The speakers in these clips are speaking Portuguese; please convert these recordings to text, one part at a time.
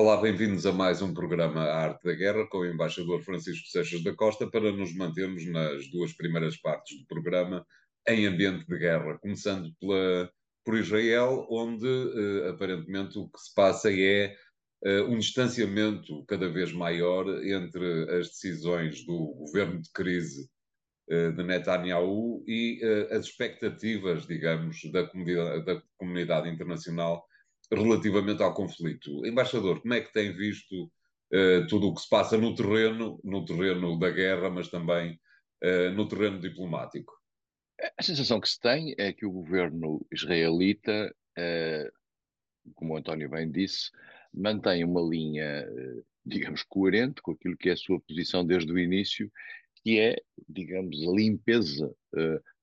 Olá, bem-vindos a mais um programa A Arte da Guerra com o embaixador Francisco Seixas da Costa para nos mantermos nas duas primeiras partes do programa em ambiente de guerra, começando pela, por Israel, onde uh, aparentemente o que se passa é uh, um distanciamento cada vez maior entre as decisões do governo de crise uh, de Netanyahu e as expectativas, digamos, da comunidade, da comunidade internacional relativamente ao conflito. Embaixador, como é que tem visto uh, tudo o que se passa no terreno, no terreno da guerra, mas também uh, no terreno diplomático? A sensação que se tem é que o governo israelita, uh, como o António bem disse, mantém uma linha, digamos, coerente com aquilo que é a sua posição desde o início, que é, digamos, a limpeza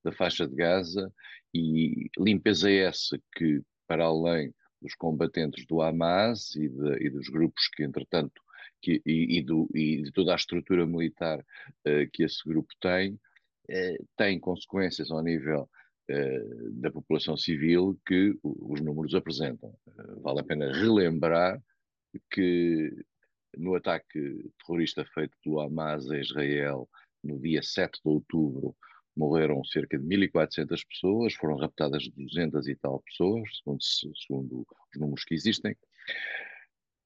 da faixa de Gaza e limpeza essa que, para além dos combatentes do Hamas e, de, e dos grupos que, entretanto, que, e, e, do, e, de toda a estrutura militar uh, que esse grupo tem, uh, tem consequências ao nível uh, da população civil que os números apresentam. vale a pena relembrar que no ataque terrorista feito pelo Hamas a Israel no dia 7 de outubro, morreram cerca de 1.400 pessoas, foram raptadas 200 e tal pessoas, segundo, segundo os números que existem.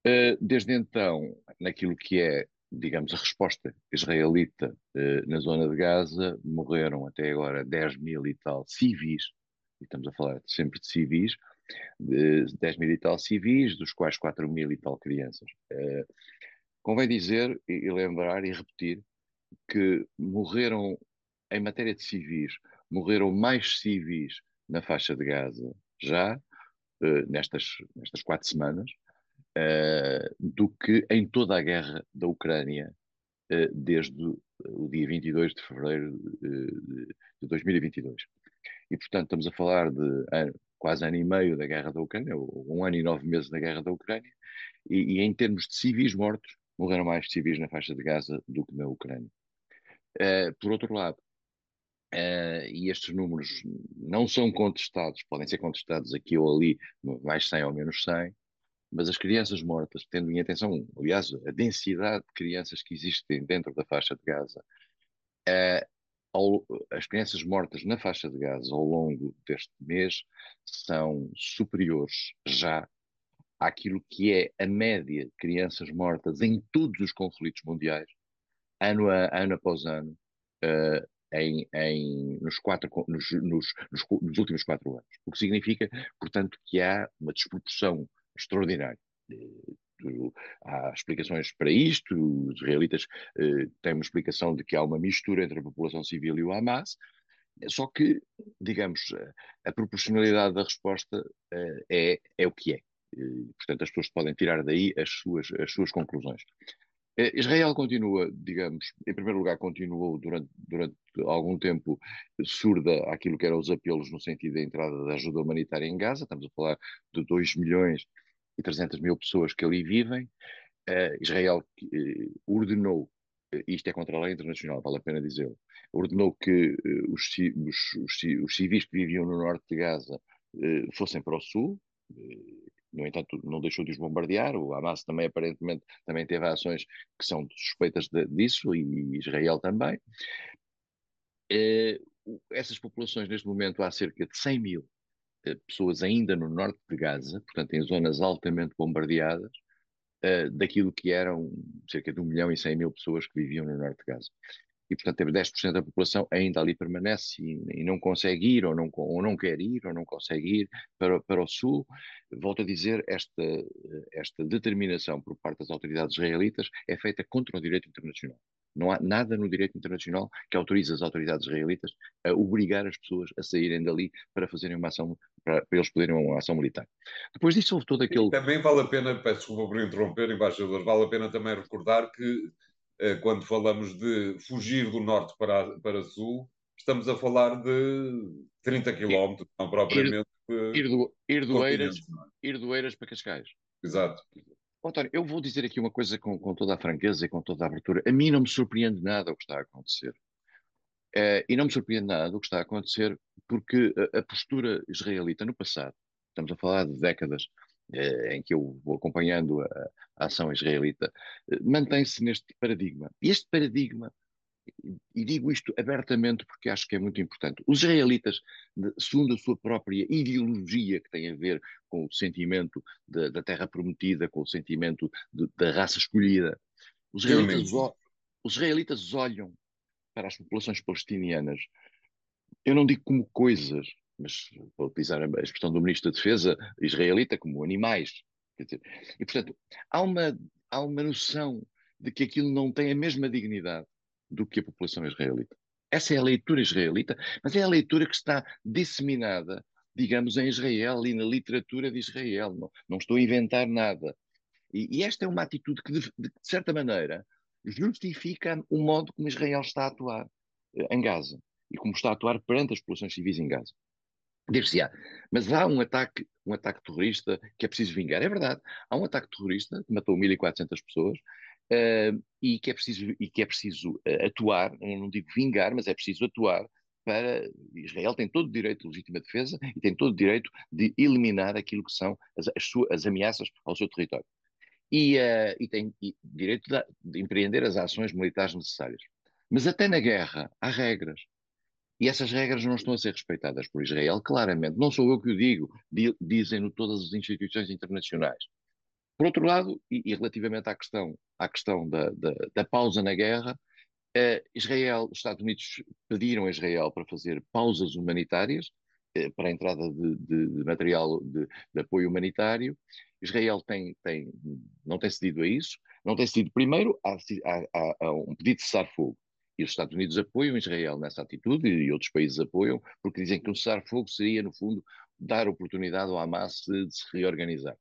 Eh, desde então, naquilo que é, digamos, a resposta israelita eh, na zona de Gaza, morreram até agora 10 mil e tal civis, e estamos a falar sempre de civis, de 10 mil e tal civis, dos quais 4 mil e tal crianças. Eh, convém dizer e lembrar e repetir que morreram em matéria de civis, morreram mais civis na faixa de Gaza já, uh, nestas, nestas quatro semanas, uh, do que em toda a guerra da Ucrânia uh, desde o dia 22 de fevereiro de, de 2022. E, portanto, estamos a falar de ano, quase ano e meio da guerra da Ucrânia, ou um ano e nove meses da guerra da Ucrânia, e, e em termos de civis mortos, morreram mais civis na faixa de Gaza do que na Ucrânia. Por outro lado, Uh, e estes números não são contestados, podem ser contestados aqui ou ali, mais 100 ou menos 100, mas as crianças mortas, tendo em atenção, aliás, a densidade de crianças que existem dentro da faixa de Gaza, uh, ao, as crianças mortas na faixa de Gaza ao longo deste mês são superiores já àquilo que é a média de crianças mortas em todos os conflitos mundiais, ano, a, ano após ano, uh, em, em, nos, quatro, nos, nos, nos, últimos quatro anos. O que significa, portanto, que há uma desproporção extraordinária. Há explicações para isto, os israelitas eh, têm uma explicação de que há uma mistura entre a população civil e o Hamas, só que, digamos, a proporcionalidade da resposta eh, é, é o que é. portanto, as pessoas podem tirar daí as suas, as suas conclusões. Eh, Israel continua, digamos, em primeiro lugar, continuou durante, durante algum tempo surda àquilo que eram os apelos no sentido da entrada da ajuda humanitária em Gaza. Estamos a falar de 2 milhões e 300 mil pessoas que ali vivem. Uh, Israel uh, ordenou, uh, isto é contra a lei internacional, vale a pena dizer, ordenou que os, os, os, os, civis que viviam no norte de Gaza fossem para o sul no entanto, não deixou de os bombardear. O Hamas também, aparentemente, também teve ações que são suspeitas de, disso, e Israel também. Eh, essas populações, neste momento, há cerca de 100 mil eh, pessoas ainda no norte de Gaza, portanto, em zonas altamente bombardeadas, eh, daquilo que eram cerca de 1 milhão e 100 mil pessoas que viviam no norte de Gaza e, portanto, temos 10% da população ainda ali permanece e, e, não consegue ir, ou não, ou não quer ir, ou não consegue ir para, para o sul. Volto a dizer, esta, esta determinação por parte das autoridades israelitas é feita contra o direito internacional. Não há nada no direito internacional que autorize as autoridades israelitas a obrigar as pessoas a saírem dali para fazerem uma ação, para, para eles poderem uma ação militar. Depois disso houve todo aquele... Também vale a pena, peço desculpa por interromper, embaixador, vale a pena também recordar que quando falamos de fugir do norte para, para sul, estamos a falar de 30 quilómetros, não propriamente. Ir, ir, do, ir, do Eiras, é? ir do Eiras para Cascais. Exato. António, eu vou dizer aqui uma coisa com, com, toda a franqueza e com toda a abertura. A mim não me surpreende nada o que está a acontecer. Uh, e não me surpreende nada o que está a acontecer porque a, a, postura israelita no passado, estamos a falar de décadas, eh, em que eu vou acompanhando a, a ação israelita, eh, mantém-se neste paradigma. E este paradigma, e digo isto abertamente porque acho que é muito importante, os israelitas, segundo a sua própria ideologia que tem a ver com o sentimento de, da terra prometida, com o sentimento de, da raça escolhida, os israelitas, os israelitas olham para as populações palestinianas, eu não digo como coisas, mas vou utilizar a expressão do Ministro da Defesa israelita como animais. E, portanto, há uma, há uma noção de que aquilo não tem a mesma dignidade do que a população israelita. Essa é a leitura israelita, mas é a leitura que está disseminada, digamos, em Israel e na literatura de Israel. Não, não estou a inventar nada. E, e esta é uma atitude que, de, de, de certa maneira, justifica o modo como Israel está a atuar eh, em Gaza e como está a atuar perante as populações civis em Gaza. Dir-se-á, mas há um ataque, um ataque terrorista que é preciso vingar. É verdade, há um ataque terrorista que matou 1.400 pessoas uh, e que é preciso, e que é preciso uh, atuar, eu não digo vingar, mas é preciso atuar para. Israel tem todo o direito de legítima defesa e tem todo o direito de eliminar aquilo que são as, as, suas, as ameaças ao seu território. E, uh, e tem direito de, de empreender as ações militares necessárias. Mas até na guerra há regras. E essas regras não estão a ser respeitadas por Israel, claramente. Não sou eu que o digo, dizem-no todas as instituições internacionais. Por outro lado, e, e relativamente à questão, à questão da, da, da pausa na guerra, eh, Israel, os Estados Unidos pediram a Israel para fazer pausas humanitárias, eh, para a entrada de, de, de material de, de, apoio humanitário. Israel tem, tem, não tem cedido a isso, não tem cedido. Primeiro, há, há, há um pedido de cessar-fogo. E os Estados Unidos apoiam Israel nessa atitude e outros países apoiam, porque dizem que um cessar-fogo seria, no fundo, dar oportunidade ao Hamas de, de se reorganizar.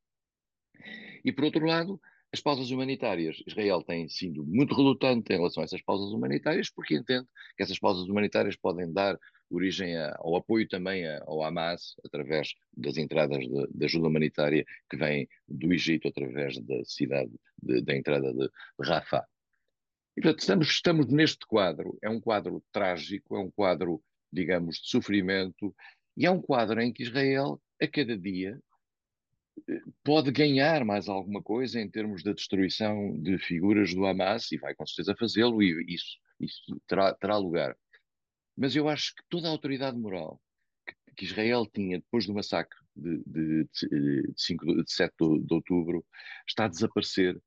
E, por outro lado, as pausas humanitárias. Israel tem sido muito relutante em relação a essas pausas humanitárias, porque entende que essas pausas humanitárias podem dar origem a, ao apoio também a, ao Hamas, através das entradas de, de, ajuda humanitária que vem do Egito, através da cidade, de, da entrada de Rafah. E, portanto, estamos, estamos neste quadro. É um quadro trágico, é um quadro, digamos, de sofrimento, e é um quadro em que Israel, a cada dia, eh, pode ganhar mais alguma coisa em termos da destruição de figuras do Hamas, e vai com certeza fazê-lo, e isso, isso terá, terá lugar. Mas eu acho que toda a autoridade moral que, que Israel tinha depois do massacre de, de, de, de, 5, de 7 de, outubro está a desaparecer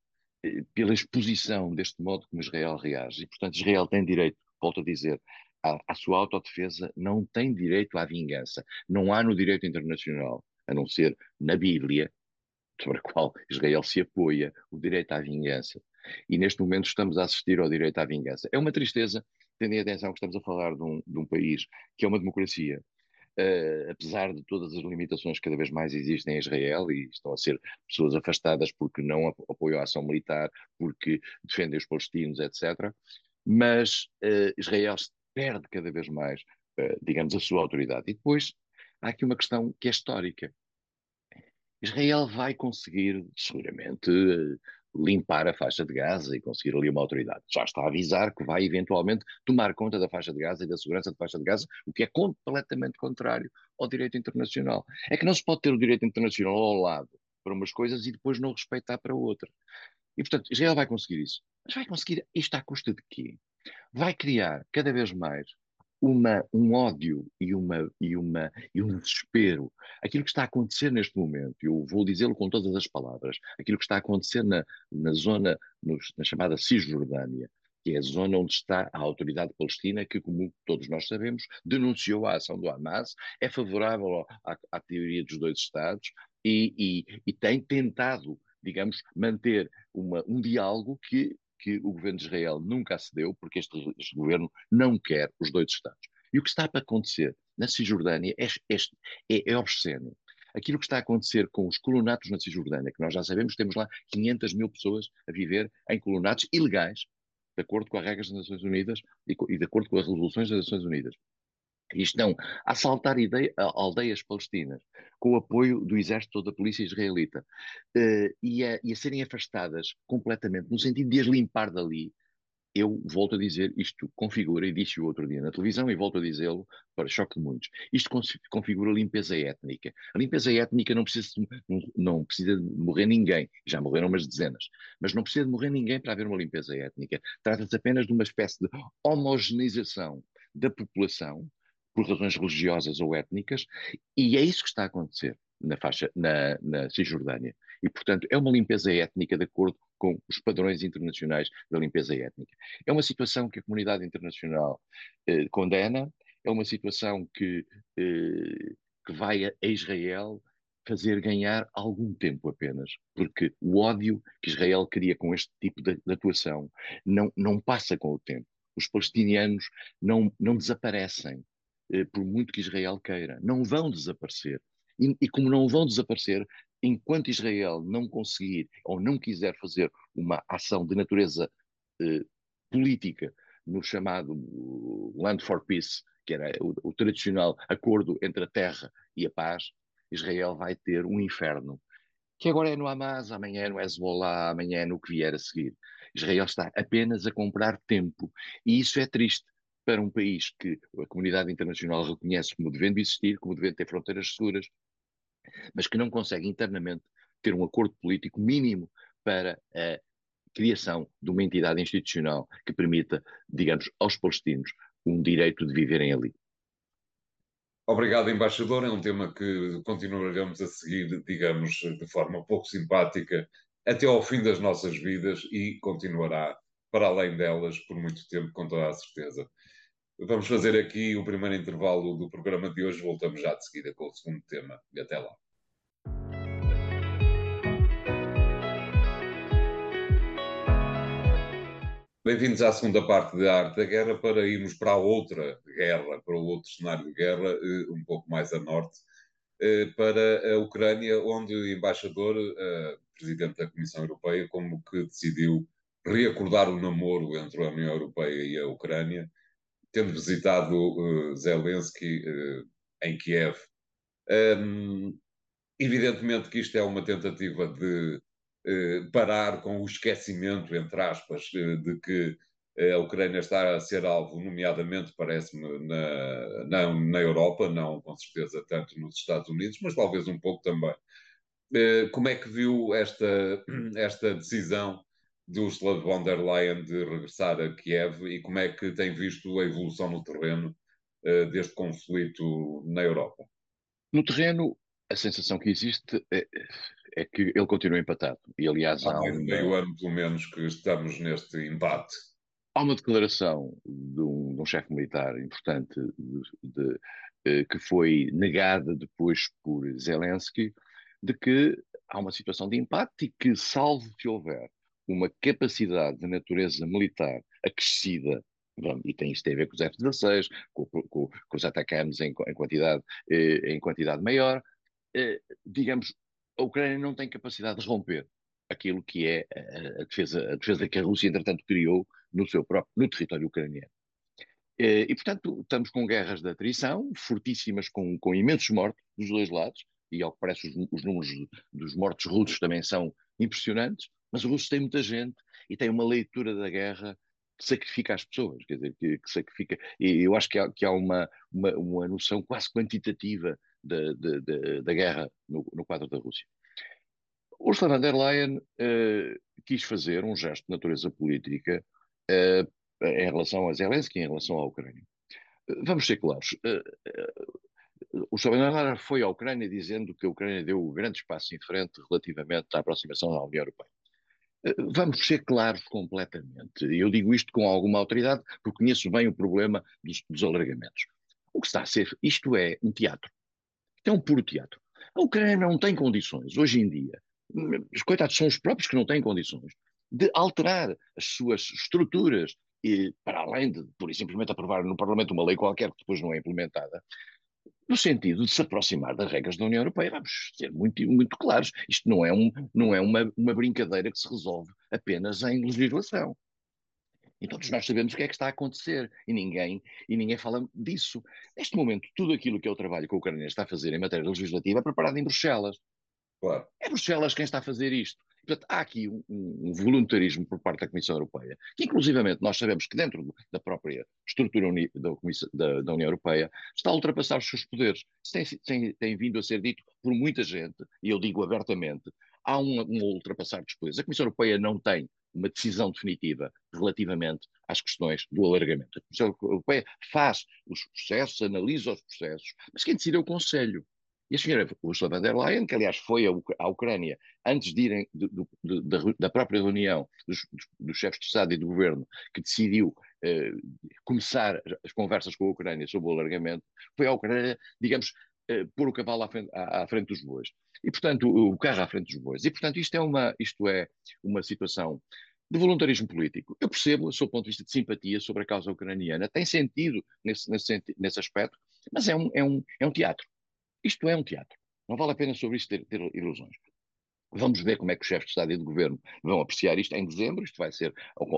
pela exposição deste modo como Israel reage. E, portanto, Israel tem direito, volto a dizer, à, à sua autodefesa, não tem direito à vingança. Não há no direito internacional, a não ser na Bíblia, sobre a qual Israel se apoia, o direito à vingança. E neste momento estamos a assistir ao direito à vingança. É uma tristeza, tendo em atenção que estamos a falar de um, de um país que é uma democracia, Uh, apesar de todas as limitações que cada vez mais existem em Israel e estão a ser pessoas afastadas porque não apoiam a ação militar, porque defendem os palestinos, etc. Mas uh, Israel perde cada vez mais, uh, digamos, a sua autoridade. E depois há aqui uma questão que é histórica. Israel vai conseguir, seguramente, limpar a faixa de Gaza e conseguir ali uma autoridade. Já está a avisar que vai eventualmente tomar conta da faixa de Gaza e da segurança da faixa de Gaza, o que é completamente contrário ao direito internacional. É que não se pode ter o direito internacional ao lado para umas coisas e depois não respeitar para outras. E, portanto, Israel vai conseguir isso. Mas vai conseguir isto à custa de quê? Vai criar cada vez mais uma, um ódio e, uma, e, uma, e um desespero. Aquilo que está a acontecer neste momento, eu vou dizê-lo com todas as palavras, aquilo que está a acontecer na, na zona, nos, na chamada Cisjordânia, que é a zona onde está a autoridade palestina, que, como todos nós sabemos, denunciou a ação do Hamas, é favorável à, à teoria dos dois Estados e, e, e tem tentado, digamos, manter uma, um diálogo que que o governo de Israel nunca acedeu, porque este, este governo não quer os dois Estados. E o que está para acontecer na Cisjordânia é, é, é obsceno. Aquilo que está a acontecer com os colonatos na Cisjordânia, que nós já sabemos, temos lá 500 mil pessoas a viver em colonatos ilegais, de acordo com as regras das Nações Unidas e, e de acordo com as resoluções das Nações Unidas estão a assaltar aldeias palestinas com o apoio do exército ou da polícia israelita uh, e, a, e, a, serem afastadas completamente, no sentido de as limpar dali, eu volto a dizer, isto configura, e disse o outro dia na televisão, e volto a dizê-lo para choque de muitos, isto configura limpeza étnica. A limpeza étnica não precisa, de, não precisa de morrer ninguém, já morreram umas dezenas, mas não precisa de morrer ninguém para haver uma limpeza étnica. Trata-se apenas de uma espécie de homogeneização da população, por razões religiosas ou étnicas, e é isso que está a acontecer na faixa, na, na Cisjordânia. E, portanto, é uma limpeza étnica de acordo com os padrões internacionais da limpeza étnica. É uma situação que a comunidade internacional eh, condena, é uma situação que, eh, que vai a Israel fazer ganhar algum tempo apenas, porque o ódio que Israel cria com este tipo de, de atuação não, não passa com o tempo. Os palestinianos não, não desaparecem, por muito que Israel queira, não vão desaparecer. E, e, como não vão desaparecer, enquanto Israel não conseguir ou não quiser fazer uma ação de natureza eh, política no chamado Land for Peace, que era o, o, tradicional acordo entre a terra e a paz, Israel vai ter um inferno. Que agora é no Hamas, amanhã é no Hezbollah, amanhã é no que vier a seguir. Israel está apenas a comprar tempo. E isso é triste para um país que a comunidade internacional reconhece como devendo existir, como devendo ter fronteiras seguras, mas que não consegue internamente ter um acordo político mínimo para a criação de uma entidade institucional que permita, digamos, aos palestinos um direito de viverem ali. Obrigado, embaixador. É um tema que continuaremos a seguir, digamos, de forma pouco simpática até ao fim das nossas vidas e continuará para além delas por muito tempo, com toda a certeza. Vamos fazer aqui o primeiro intervalo do programa de hoje. Voltamos já de seguida com o segundo tema. E até lá. Bem-vindos à segunda parte da Arte da Guerra para irmos para a outra guerra, para o outro cenário de guerra, eh, um pouco mais a norte, eh, para a Ucrânia, onde o embaixador, eh, presidente da Comissão Europeia, como que decidiu reacordar o namoro entre a União Europeia e a Ucrânia tendo visitado uh, Zelensky uh, em Kiev. Um, evidentemente que isto é uma tentativa de uh, parar com o esquecimento, entre aspas, de que a Ucrânia está a ser alvo, nomeadamente, parece-me, na, na, na, Europa, não com certeza tanto nos Estados Unidos, mas talvez um pouco também. Como é que viu esta, esta decisão de Ursula von der Leyen de regressar a Kiev e como é que tem visto a evolução no terreno uh, deste conflito na Europa? No terreno, a sensação que existe é, é que ele continua empatado. E, aliás, há, há de meio ano, pelo menos, que estamos neste embate. Há uma declaração de um, de um chefe militar importante de, de, de, eh, que foi negada depois por Zelensky, de que há uma situação de empate e que, salvo que houver uma capacidade de natureza militar acrescida e tem isto tem a ver com os F-16, com, com, com, os atacantes em, em, quantidade, eh, em quantidade maior. Eh, digamos, a Ucrânia não tem capacidade de romper aquilo que é a, defesa, a defesa que a Rússia, entretanto, criou no seu próprio no território ucraniano. Eh, e, portanto, estamos com guerras de atrição, fortíssimas, com, com imensos mortos dos dois lados, e ao que parece os, os números dos mortos russos também são impressionantes. Mas o russo tem muita gente e tem uma leitura da guerra que sacrifica as pessoas, quer dizer, que, que sacrifica. E eu acho que há, que há uma, uma, uma, noção quase quantitativa da, da, da, da guerra no, no, quadro da Rússia. Ursula von der Leyen uh, quis fazer um gesto de natureza política uh, em relação a Zelensky, em relação à Ucrânia. Vamos ser claros. o Ursula foi à Ucrânia dizendo que a Ucrânia deu grandes passos em frente relativamente à aproximação à União Europeia. Vamos ser claros completamente. Eu digo isto com alguma autoridade, porque conheço bem o problema dos, dos alargamentos. O que está a ser, isto é um teatro. Isto é um puro teatro. A Ucrânia não tem condições, hoje em dia, os coitados são os próprios que não têm condições, de alterar as suas estruturas e, para além de, por simplesmente, aprovar no Parlamento uma lei qualquer que depois não é implementada, no sentido de se aproximar das regras da União Europeia. Vamos ser muito, muito claros. Isto não é, um, não é uma, uma brincadeira que se resolve apenas em legislação. E todos nós sabemos o que é que está a acontecer e ninguém, e ninguém fala disso. Neste momento, tudo aquilo que é o trabalho que a Ucrânia está a fazer em matéria legislativa é preparado em Bruxelas. Claro. É Bruxelas quem está a fazer isto. Portanto, há aqui um, um, voluntarismo por parte da Comissão Europeia, que inclusivamente nós sabemos que dentro da própria estrutura uni, da, da, da, União Europeia está a ultrapassar os seus poderes. Isso tem, tem, tem, vindo a ser dito por muita gente, e eu digo abertamente, há um, um ultrapassar dos poderes. A Comissão Europeia não tem uma decisão definitiva relativamente às questões do alargamento. A Comissão Europeia faz os processos, analisa os processos, mas quem decide é o Conselho. E a senhora Ursula von der Leyen, que aliás foi à Ucrânia antes de irem do, do, da, própria reunião dos, dos, chefes de Estado e do governo, que decidiu eh, começar as conversas com a Ucrânia sobre o alargamento, foi à Ucrânia, digamos, eh, pôr o cavalo à frente, à, à frente, dos bois. E, portanto, o, o carro à frente dos bois. E, portanto, isto é uma, isto é uma situação de voluntarismo político. Eu percebo, do seu ponto de vista de simpatia sobre a causa ucraniana, tem sentido nesse, nesse, nesse aspecto, mas é um, é, um, é um teatro. Isto é um teatro. Não vale a pena sobre isto ter, ter ilusões. Vamos ver como é que os chefes de Estado e de Governo vão apreciar isto em dezembro. Isto vai ser,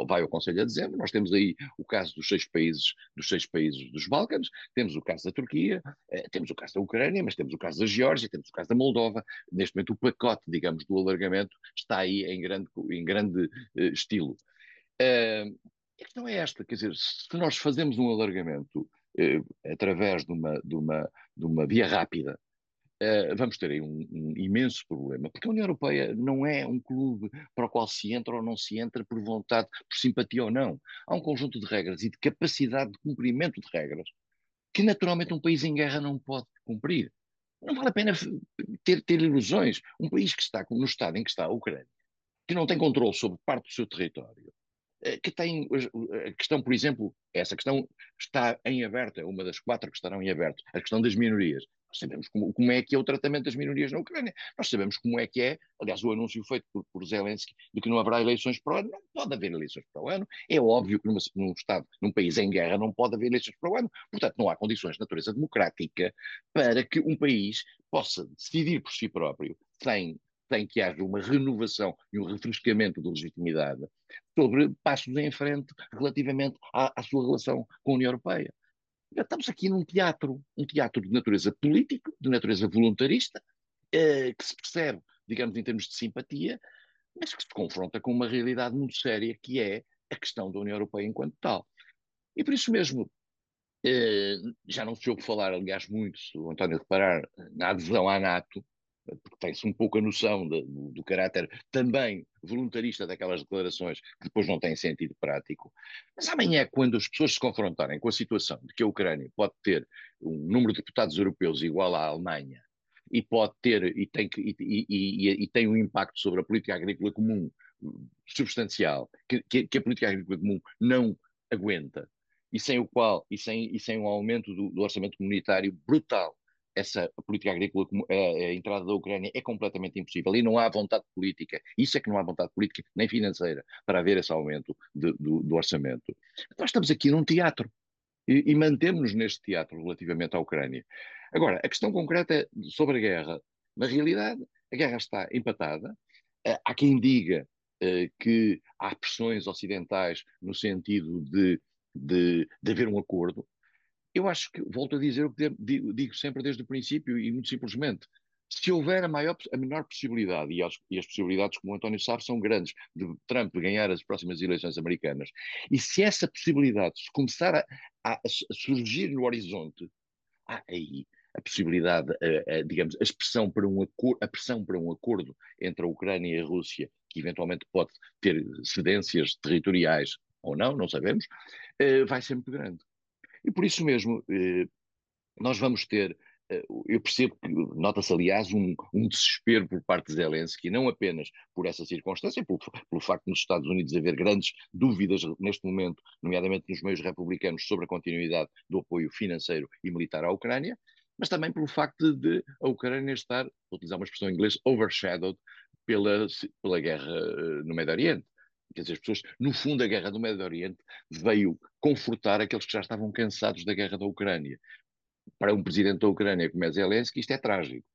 vai ao Conselho a dezembro. Nós temos aí o caso dos seis países, dos seis países dos Balcãs, temos o caso da Turquia, eh, temos o caso da Ucrânia, mas temos o caso da Geórgia, temos o caso da Moldova. Neste momento, o pacote, digamos, do alargamento está aí em grande, em grande eh, estilo. Uh, a questão é esta, quer dizer, se nós fazemos um alargamento eh, através de uma, de, uma, de uma via rápida, eh, vamos ter aí um, um, imenso problema, porque a União Europeia não é um clube para o qual se entra ou não se entra por vontade, por simpatia ou não. Há um conjunto de regras e de capacidade de cumprimento de regras que naturalmente um país em guerra não pode cumprir. Não vale a pena ter, ter ilusões. Um país que está no estado em que está a Ucrânia, que não tem controle sobre parte do seu território, eh, que tem a questão, por exemplo, essa questão está em aberto, é uma das quatro que estarão em aberto, a questão das minorias. Nós sabemos como, como, é que é o tratamento das minorias na Ucrânia. Nós sabemos como é que é, aliás, o anúncio feito por, por Zelensky de que não haverá eleições para o ano. Não pode haver eleições para o ano. É óbvio que numa, num Estado, num país em guerra, não pode haver eleições para o ano. Portanto, não há condições de natureza democrática para que um país possa decidir por si próprio, sem tem que haja uma renovação e um refrescamento de legitimidade sobre passos em frente relativamente à, à sua relação com a União Europeia. Estamos aqui num teatro, um teatro de natureza política, de natureza voluntarista, eh, que se percebe, digamos, em termos de simpatia, mas que se confronta com uma realidade muito séria, que é a questão da União Europeia enquanto tal. E por isso mesmo, eh, já não se ouve falar, aliás, muito, se o António reparar, na adesão à NATO, porque tem-se um pouco a noção de, do, do, caráter também voluntarista daquelas declarações, que depois não têm sentido prático. Mas amanhã, quando as pessoas se confrontarem com a situação de que a Ucrânia pode ter um número de deputados europeus igual à Alemanha, e pode ter, e tem, que, e, e, e, tem um impacto sobre a política agrícola comum substancial, que, que, que a política agrícola comum não aguenta, e sem o qual, e sem, e sem um aumento do, do orçamento comunitário brutal essa política agrícola, a, a, entrada da Ucrânia é completamente impossível e não há vontade política, isso é que não há vontade política nem financeira para haver esse aumento de, do, do, orçamento. Nós estamos aqui num teatro e, e mantemos-nos neste teatro relativamente à Ucrânia. Agora, a questão concreta sobre a guerra, na realidade, a guerra está empatada. Eh, há quem diga uh, que há pressões ocidentais no sentido de, de, de haver um acordo. Eu acho que, volto a dizer o que digo sempre desde o princípio, e muito simplesmente, se houver a, maior, a menor possibilidade, e as, e as, possibilidades, como o António sabe, são grandes, de Trump ganhar as próximas eleições americanas, e se essa possibilidade se começar a, a, a surgir no horizonte, há aí a possibilidade, a, digamos, a expressão para um a pressão para um acordo entre a Ucrânia e a Rússia, que eventualmente pode ter cedências territoriais ou não, não sabemos, eh, vai ser muito grande. E por isso mesmo, eh, nós vamos ter, eh, eu percebo que nota-se, aliás, um, um, desespero por parte de Zelensky, não apenas por essa circunstância, pelo, pelo facto de nos Estados Unidos haver grandes dúvidas neste momento, nomeadamente nos meios republicanos, sobre a continuidade do apoio financeiro e militar à Ucrânia, mas também pelo facto de a Ucrânia estar, vou utilizar uma expressão em inglês, overshadowed pela, pela guerra eh, no Médio Oriente. Quer dizer, as pessoas, no fundo, a guerra do Médio Oriente veio confortar aqueles que já estavam cansados da guerra da Ucrânia. Para um presidente da Ucrânia como é Zelensky, isto é trágico.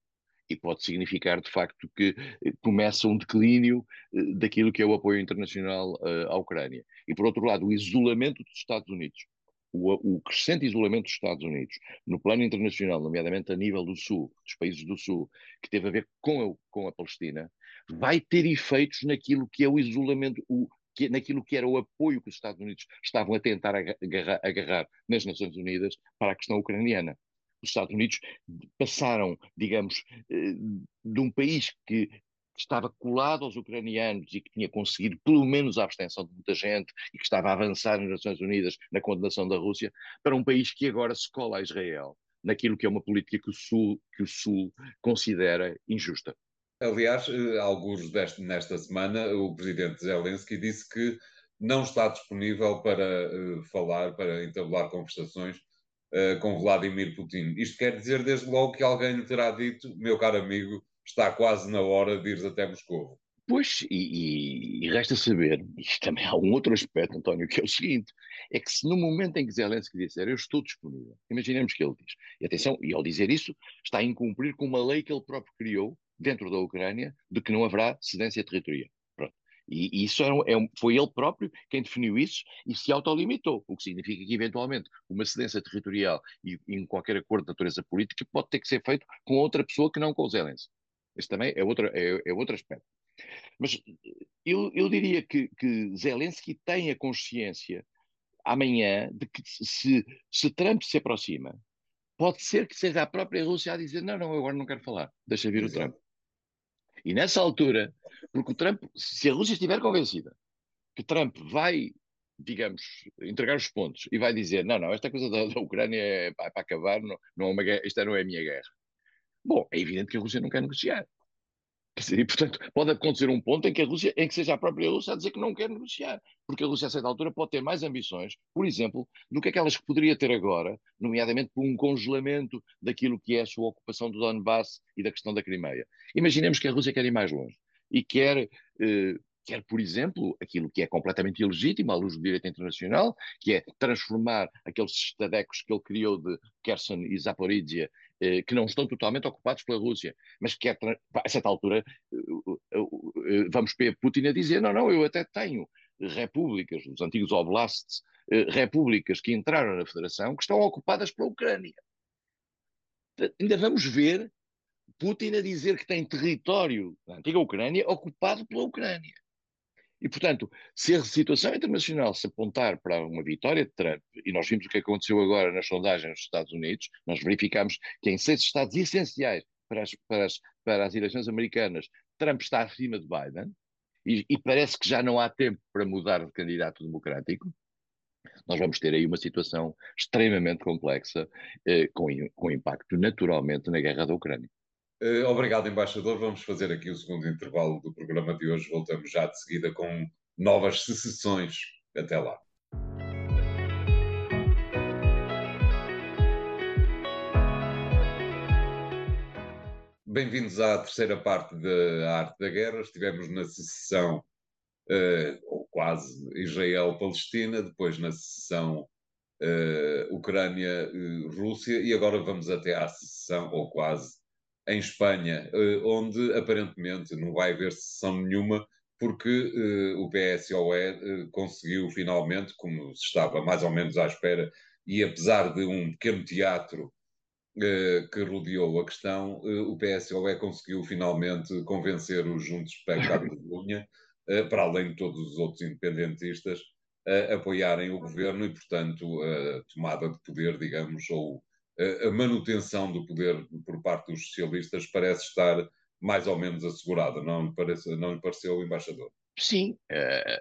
E pode significar, de facto, que eh, começa um declínio eh, daquilo que é o apoio internacional uh, à Ucrânia. E, por outro lado, o isolamento dos Estados Unidos, o, o, crescente isolamento dos Estados Unidos no plano internacional, nomeadamente a nível do Sul, dos países do Sul, que teve a ver com a, com a Palestina, vai ter efeitos naquilo que é o isolamento, o, que, naquilo que era o apoio que os Estados Unidos estavam a tentar agarrar, agarrar nas Nações Unidas para a questão ucraniana. Os Estados Unidos passaram, digamos, eh, de um país que estava colado aos ucranianos e que tinha conseguido pelo menos a abstenção de muita gente e que estava a avançar nas Nações Unidas na condenação da Rússia, para um país que agora se cola a Israel naquilo que é uma política que o Sul, que o Sul considera injusta. Aliás, eh, alguns deste, nesta semana, o presidente Zelensky disse que não está disponível para uh, falar, para entabular conversações uh, com Vladimir Putin. Isto quer dizer, desde logo, que alguém lhe terá dito, meu caro amigo, está quase na hora de ires até Moscou. Pois, e, e, resta saber, isto também há um outro aspecto, António, que é o seguinte: é que se no momento em que Zelensky disser eu estou disponível, imaginemos que ele diz, e atenção, e ao dizer isso, está a incumprir com uma lei que ele próprio criou dentro da Ucrânia de que não haverá cedência territorial. Pronto. E, e isso é é foi ele próprio quem definiu isso e se autolimitou, o que significa que, eventualmente, uma cedência territorial e, em qualquer acordo de natureza política pode ter que ser feito com outra pessoa que não com Zelensky. Esse também é outro, é, é outro aspecto. Mas eu, eu diria que, que Zelensky tem a consciência amanhã de que se, se Trump se aproxima, pode ser que seja a própria Rússia a dizer: não, não, agora não quero falar, deixa vir o Trump. E nessa altura, porque o Trump, se a Rússia estiver convencida que Trump vai, digamos, entregar os pontos e vai dizer: não, não, esta coisa da, da Ucrânia é, é para acabar, não, não é uma guerra, esta não é a minha guerra. Bom, é evidente que a Rússia não quer negociar. E, portanto, pode acontecer um ponto em que a Rússia, em que seja a própria Rússia a dizer que não quer negociar, porque a Rússia, a certa altura, pode ter mais ambições, por exemplo, do que aquelas que poderia ter agora, nomeadamente por um congelamento daquilo que é a sua ocupação do Donbass e da questão da Crimeia. Imaginemos que a Rússia quer ir mais longe e quer eh, quer, por exemplo, aquilo que é completamente ilegítimo à luz do direito internacional, que é transformar aqueles estadecos que ele criou de Kherson e Zaporizhia, que não estão totalmente ocupados pela Rússia, mas que, a certa altura, eh, eh, vamos ver Putin a dizer: não, não, eu até tenho repúblicas, os antigos oblasts, repúblicas que entraram na Federação, que estão ocupadas pela Ucrânia. Ainda vamos ver Putin a dizer que tem território da antiga Ucrânia ocupado pela Ucrânia. E, portanto, se a situação internacional se apontar para uma vitória de Trump, e nós vimos o que aconteceu agora nas sondagens nos Estados Unidos, nós verificamos que em seis estados essenciais para as, para as, para as eleições americanas, Trump está acima de Biden, e, e, parece que já não há tempo para mudar de candidato democrático, nós vamos ter aí uma situação extremamente complexa, eh, com, com impacto naturalmente na guerra da Ucrânia. Uh, obrigado, embaixador. Vamos fazer aqui o segundo intervalo do programa de hoje. Voltamos já de seguida com novas secessões. Até lá. Bem-vindos à terceira parte da Arte da Guerra. Estivemos na secessão, uh, ou quase, Israel-Palestina, depois na secessão uh, Ucrânia-Rússia, e agora vamos até à secessão, ou quase, em Espanha, eh, onde aparentemente não vai haver sessão nenhuma, porque uh, o PSOE eh, conseguiu finalmente, como se estava mais ou menos à espera, e apesar de um pequeno teatro que rodeou a questão, o PSOE conseguiu finalmente convencer os Juntos para Catalunha, para além de todos os outros independentistas, a apoiarem o governo e, portanto, a tomada de poder, digamos, ou a manutenção do poder por parte dos socialistas parece estar mais ou menos assegurada, não parece, não lhe pareceu, embaixador? Sim,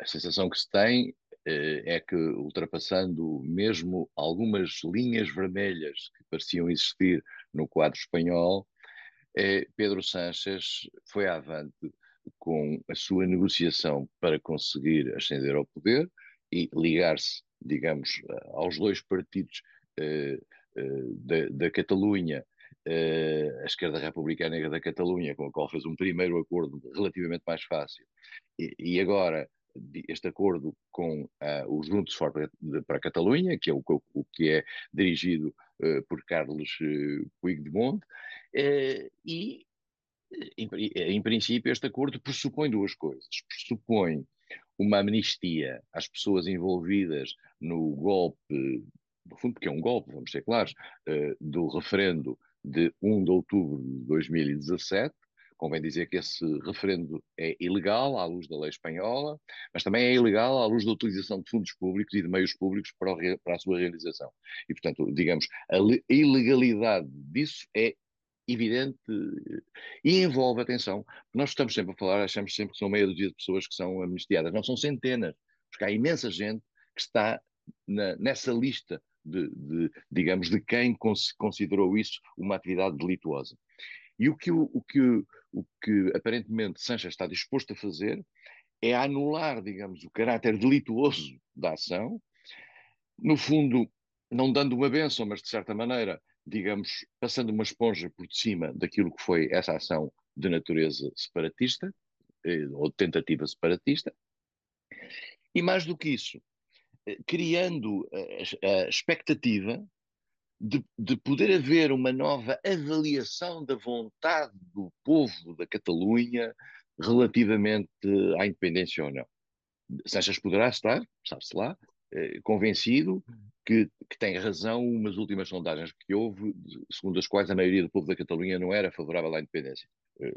a sensação que se tem eh, é que, ultrapassando mesmo algumas linhas vermelhas que pareciam existir no quadro espanhol, eh, Pedro Sánchez foi avante com a sua negociação para conseguir ascender ao poder e ligar-se, digamos, aos dois partidos eh, da, da Catalunha, uh, a esquerda republicana da Catalunha, com a qual fez um primeiro acordo relativamente mais fácil, e, e agora este acordo com uh, os Juntos Forte para a Catalunha, que é o, o que é dirigido uh, por Carlos uh, Puigdemont, uh, e em, em, princípio este acordo pressupõe duas coisas. Pressupõe uma amnistia às pessoas envolvidas no golpe no fundo, porque é um golpe, vamos ser claros, uh, do referendo de 1 de outubro de 2017, convém dizer que esse referendo é ilegal à luz da lei espanhola, mas também é ilegal à luz da utilização de fundos públicos e de meios públicos para, o, para a sua realização. E, portanto, digamos, a ilegalidade disso é evidente e envolve, atenção, nós estamos sempre a falar, achamos sempre que são meia dúzia de pessoas que são amnistiadas, não são centenas, porque há imensa gente que está na, nessa lista de, de, digamos, de quem considerou isso uma atividade delituosa. E o que, o, o, que, o que aparentemente Sanches está disposto a fazer é anular, digamos, o caráter delituoso da ação, no fundo, não dando uma benção, mas de certa maneira, digamos, passando uma esponja por cima daquilo que foi essa ação de natureza separatista, eh, ou de tentativa separatista, e mais do que isso, criando a, expectativa de, de, poder haver uma nova avaliação da vontade do povo da Catalunha relativamente à independência ou não. Sanches poderá estar, sabe-se lá, eh, convencido que, que, tem razão umas últimas sondagens que houve, segundo as quais a maioria do povo da Catalunha não era favorável à independência, eh,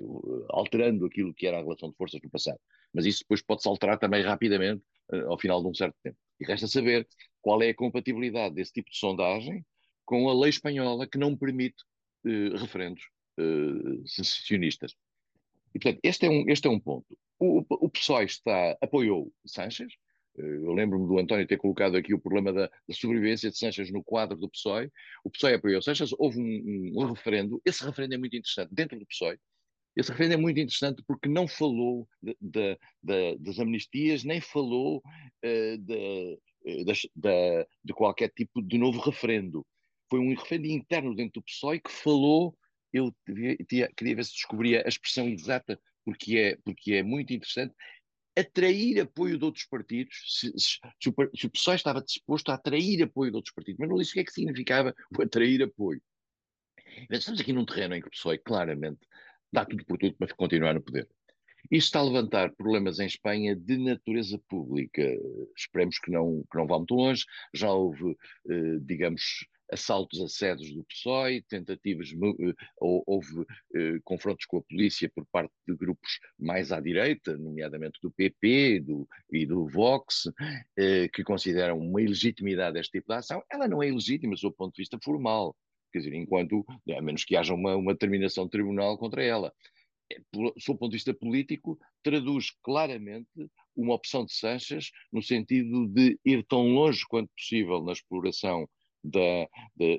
alterando aquilo que era a relação de forças no passado. Mas isso depois pode-se alterar também rapidamente eh, ao final de um certo tempo. E resta saber qual é a compatibilidade desse tipo de sondagem com a lei espanhola que não permite uh, referendos uh, secessionistas. E, portanto, este é um, este é um ponto. O, o PSOE está, apoiou Sanches. Uh, eu lembro-me do António ter colocado aqui o problema da, da, sobrevivência de Sanches no quadro do PSOE. O PSOE apoiou Sanches, houve um, um, um referendo. Esse referendo é muito interessante dentro do PSOE. Esse referendo é muito interessante porque não falou de, de, de, das amnistias, nem falou uh, de, qualquer tipo de novo referendo foi um referendo interno dentro do PSOE que falou, eu queria, queria ver se descobria a expressão exata, porque é, porque é muito interessante, atrair apoio de outros partidos, se, se, se, o, se, o, PSOE estava disposto a atrair apoio de outros partidos, mas não disse o que é que significava o atrair apoio. Estamos aqui num terreno em que o PSOE claramente dá tudo por tudo para continuar no poder. Isto está a levantar problemas em Espanha de natureza pública. Esperemos que não, que não vá muito longe. Já houve, eh, digamos, assaltos a sedes do PSOE, tentativas, eh, houve eh, confrontos com a polícia por parte de grupos mais à direita, nomeadamente do PP do, e do Vox, que consideram uma ilegitimidade deste tipo de ação. Ela não é ilegítima do ponto de vista formal, quer dizer, enquanto, a menos que haja uma, uma determinação de tribunal contra ela. Do seu ponto de vista político, traduz claramente uma opção de Sanches no sentido de ir tão longe quanto possível na exploração da, da,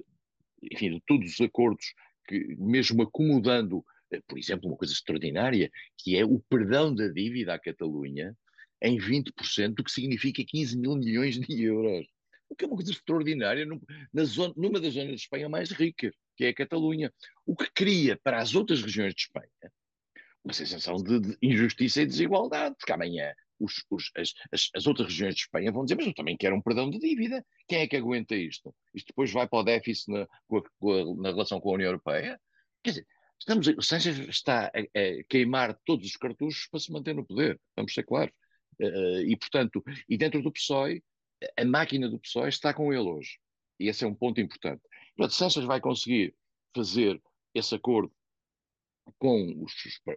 enfim, de todos os acordos, que, mesmo acomodando, eh, por exemplo, uma coisa extraordinária, que é o perdão da dívida à Catalunha em 20%, o que significa 15 mil milhões de euros. O que é uma coisa extraordinária na zona, numa das zonas de Espanha mais rica, que é a Catalunha. O que cria para as outras regiões de Espanha uma sensação de, de injustiça e desigualdade, porque amanhã os, os, as, as, as, outras regiões de Espanha vão dizer, mas eu também quero um perdão de dívida. Quem é que aguenta isto? Isto depois vai para o déficit na, na relação com a União Europeia? Quer dizer, estamos, o Sánchez está a, a, queimar todos os cartuchos para se manter no poder, vamos ser claros. Uh, e, portanto, e dentro do PSOE, a máquina do PSOE está com ele hoje. E esse é um ponto importante. Portanto, Sánchez vai conseguir fazer esse acordo com os,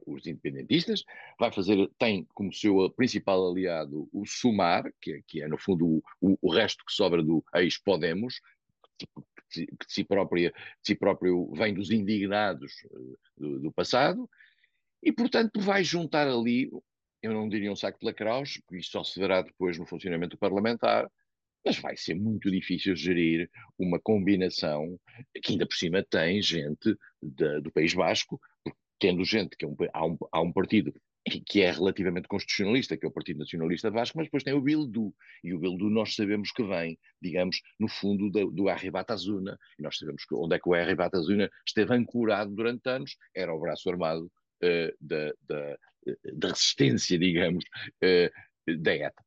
os, independentistas, vai fazer, tem como seu principal aliado o Sumar, que é, que é no fundo o, o, resto que sobra do ex-Podemos, que, que, de, si si próprio vem dos indignados eh, do, do, passado, e portanto vai juntar ali, eu não diria um saco de lacraus, porque isso só se verá depois no funcionamento parlamentar, mas vai ser muito difícil gerir uma combinação que ainda por cima tem gente de, do País Basco, tendo gente que é um, há, um, há um partido que é relativamente constitucionalista, que é o Partido Nacionalista Vasco, mas depois tem o Bildu. E o Bildu nós sabemos que vem, digamos, no fundo do, do Arribatazuna, e nós sabemos que onde é que o Arribatazuna esteve ancorado durante anos, era o braço armado uh, da, da, da, resistência, digamos, uh, da ETA.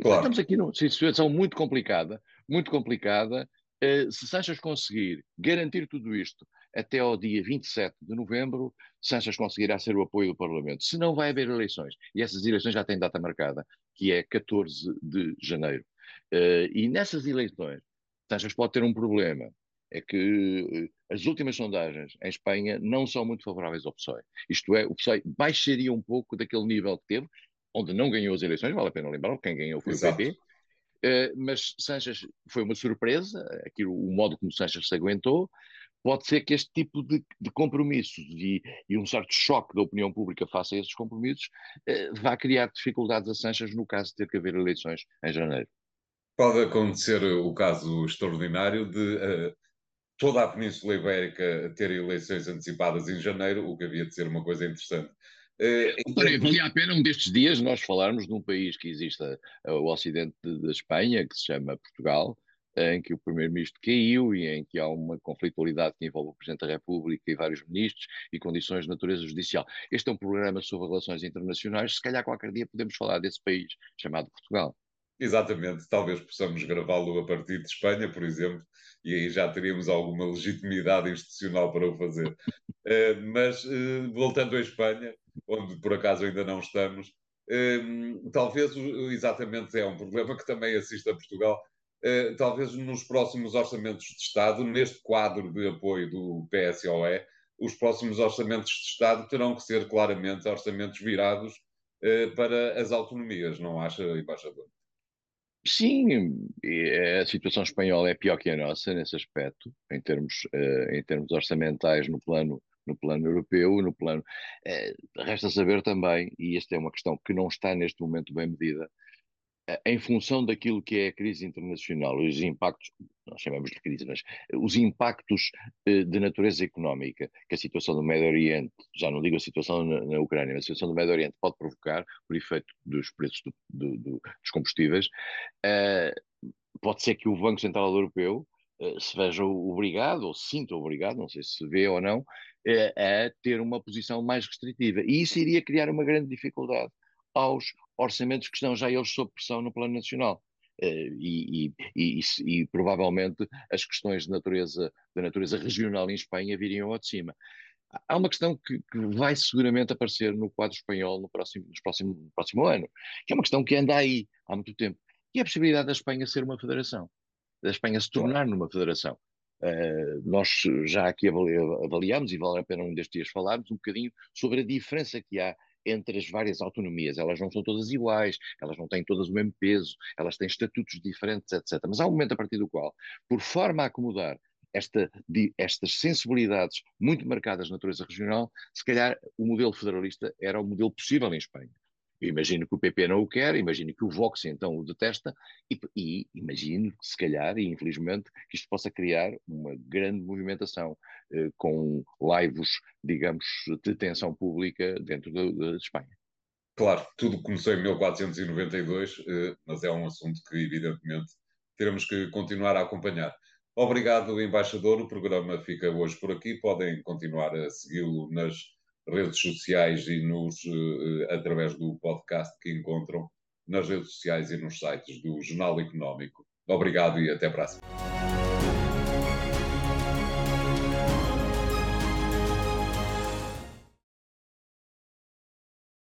Claro. Estamos aqui numa situação muito complicada, muito complicada. Uh, se Sanches conseguir garantir tudo isto até ao dia 27 de novembro, Sanches conseguirá ser o apoio do Parlamento. Se não vai haver eleições, e essas eleições já têm data marcada, que é 14 de janeiro. Uh, e nessas eleições, Sanches pode ter um problema, é que eh, as últimas sondagens em Espanha não são muito favoráveis ao PSOE. Isto é, o PSOE baixaria um pouco daquele nível que teve, onde não ganhou as eleições, vale a pena lembrar, quem ganhou foi Exato. o PP, uh, mas Sanches foi uma surpresa, aquilo, o modo como Sanches se aguentou, pode ser que este tipo de, de compromissos e, e, um certo choque da opinião pública face a esses compromissos uh, vá criar dificuldades a Sanches no caso de ter que haver eleições em janeiro. Pode acontecer o caso extraordinário de uh, toda a Península Ibérica ter eleições antecipadas em janeiro, o que havia de ser uma coisa interessante. Uh, Valia a pena um destes dias nós falarmos de um país que existe o ocidente da Espanha, que se chama Portugal, em que o primeiro-ministro caiu e em que há uma conflitualidade que envolve o Presidente da República e vários ministros e condições de natureza judicial. Este é um programa sobre relações internacionais, se calhar qualquer dia podemos falar desse país, chamado Portugal. Exatamente, talvez possamos gravá-lo a partir de Espanha, por exemplo, e aí já teríamos alguma legitimidade institucional para o fazer. uh, mas, uh, voltando à Espanha, onde por acaso ainda não estamos, uh, talvez exatamente é um problema que também assiste a Portugal, eh, talvez nos próximos orçamentos de Estado, neste quadro de apoio do PSOE, os próximos orçamentos de Estado terão que ser claramente orçamentos virados eh, para as autonomias, não acha, embaixador? Sim, a situação espanhola é pior que a nossa nesse aspecto, em termos, eh, em termos orçamentais no plano, no plano europeu, no plano. Resta saber também, e esta é uma questão que não está neste momento bem medida, em função daquilo que é a crise internacional, os impactos, nós chamamos de crise, mas os impactos eh, de natureza económica que a situação do Médio Oriente, já não digo a situação na, Ucrânia, mas a situação do Médio Oriente pode provocar, por efeito dos preços do, do, do, dos combustíveis, uh, pode ser que o Banco Central Europeu se veja obrigado, ou se sinta obrigado, não sei se vê ou não, a ter uma posição mais restritiva. E isso iria criar uma grande dificuldade aos orçamentos que estão já eles sob pressão no plano nacional. Uh, e, e, e, e, provavelmente as questões de natureza, de natureza regional em Espanha viriam ao de cima. Há uma questão que, que vai seguramente aparecer no quadro espanhol no próximo, no, próximo, no próximo ano, que é uma questão que anda aí há muito tempo, que é a possibilidade da Espanha ser uma federação, da Espanha se tornar numa federação. Uh, nós já aqui avaliamos, e vale a pena um destes dias falarmos um bocadinho sobre a diferença que há entre as várias autonomias. Elas não são todas iguais, elas não têm todas o mesmo peso, elas têm estatutos diferentes, etc. Mas há um momento a partir do qual, por forma a acomodar esta, de, estas sensibilidades muito marcadas na natureza regional, se calhar o modelo federalista era o modelo possível em Espanha. Eu imagino que o PP não o quer, imagino que o Vox então o detesta e, e imagino, se calhar, e infelizmente, que isto possa criar uma grande movimentação eh, com laivos, digamos, de tensão pública dentro de, de Espanha. Claro, tudo começou em 1492, eh, mas é um assunto que, evidentemente, teremos que continuar a acompanhar. Obrigado, embaixador. O programa fica hoje por aqui. Podem continuar a segui-lo nas redes sociais e nos, uh, através do podcast que encontram nas redes sociais e nos sites do Jornal Económico. Obrigado e até a próxima.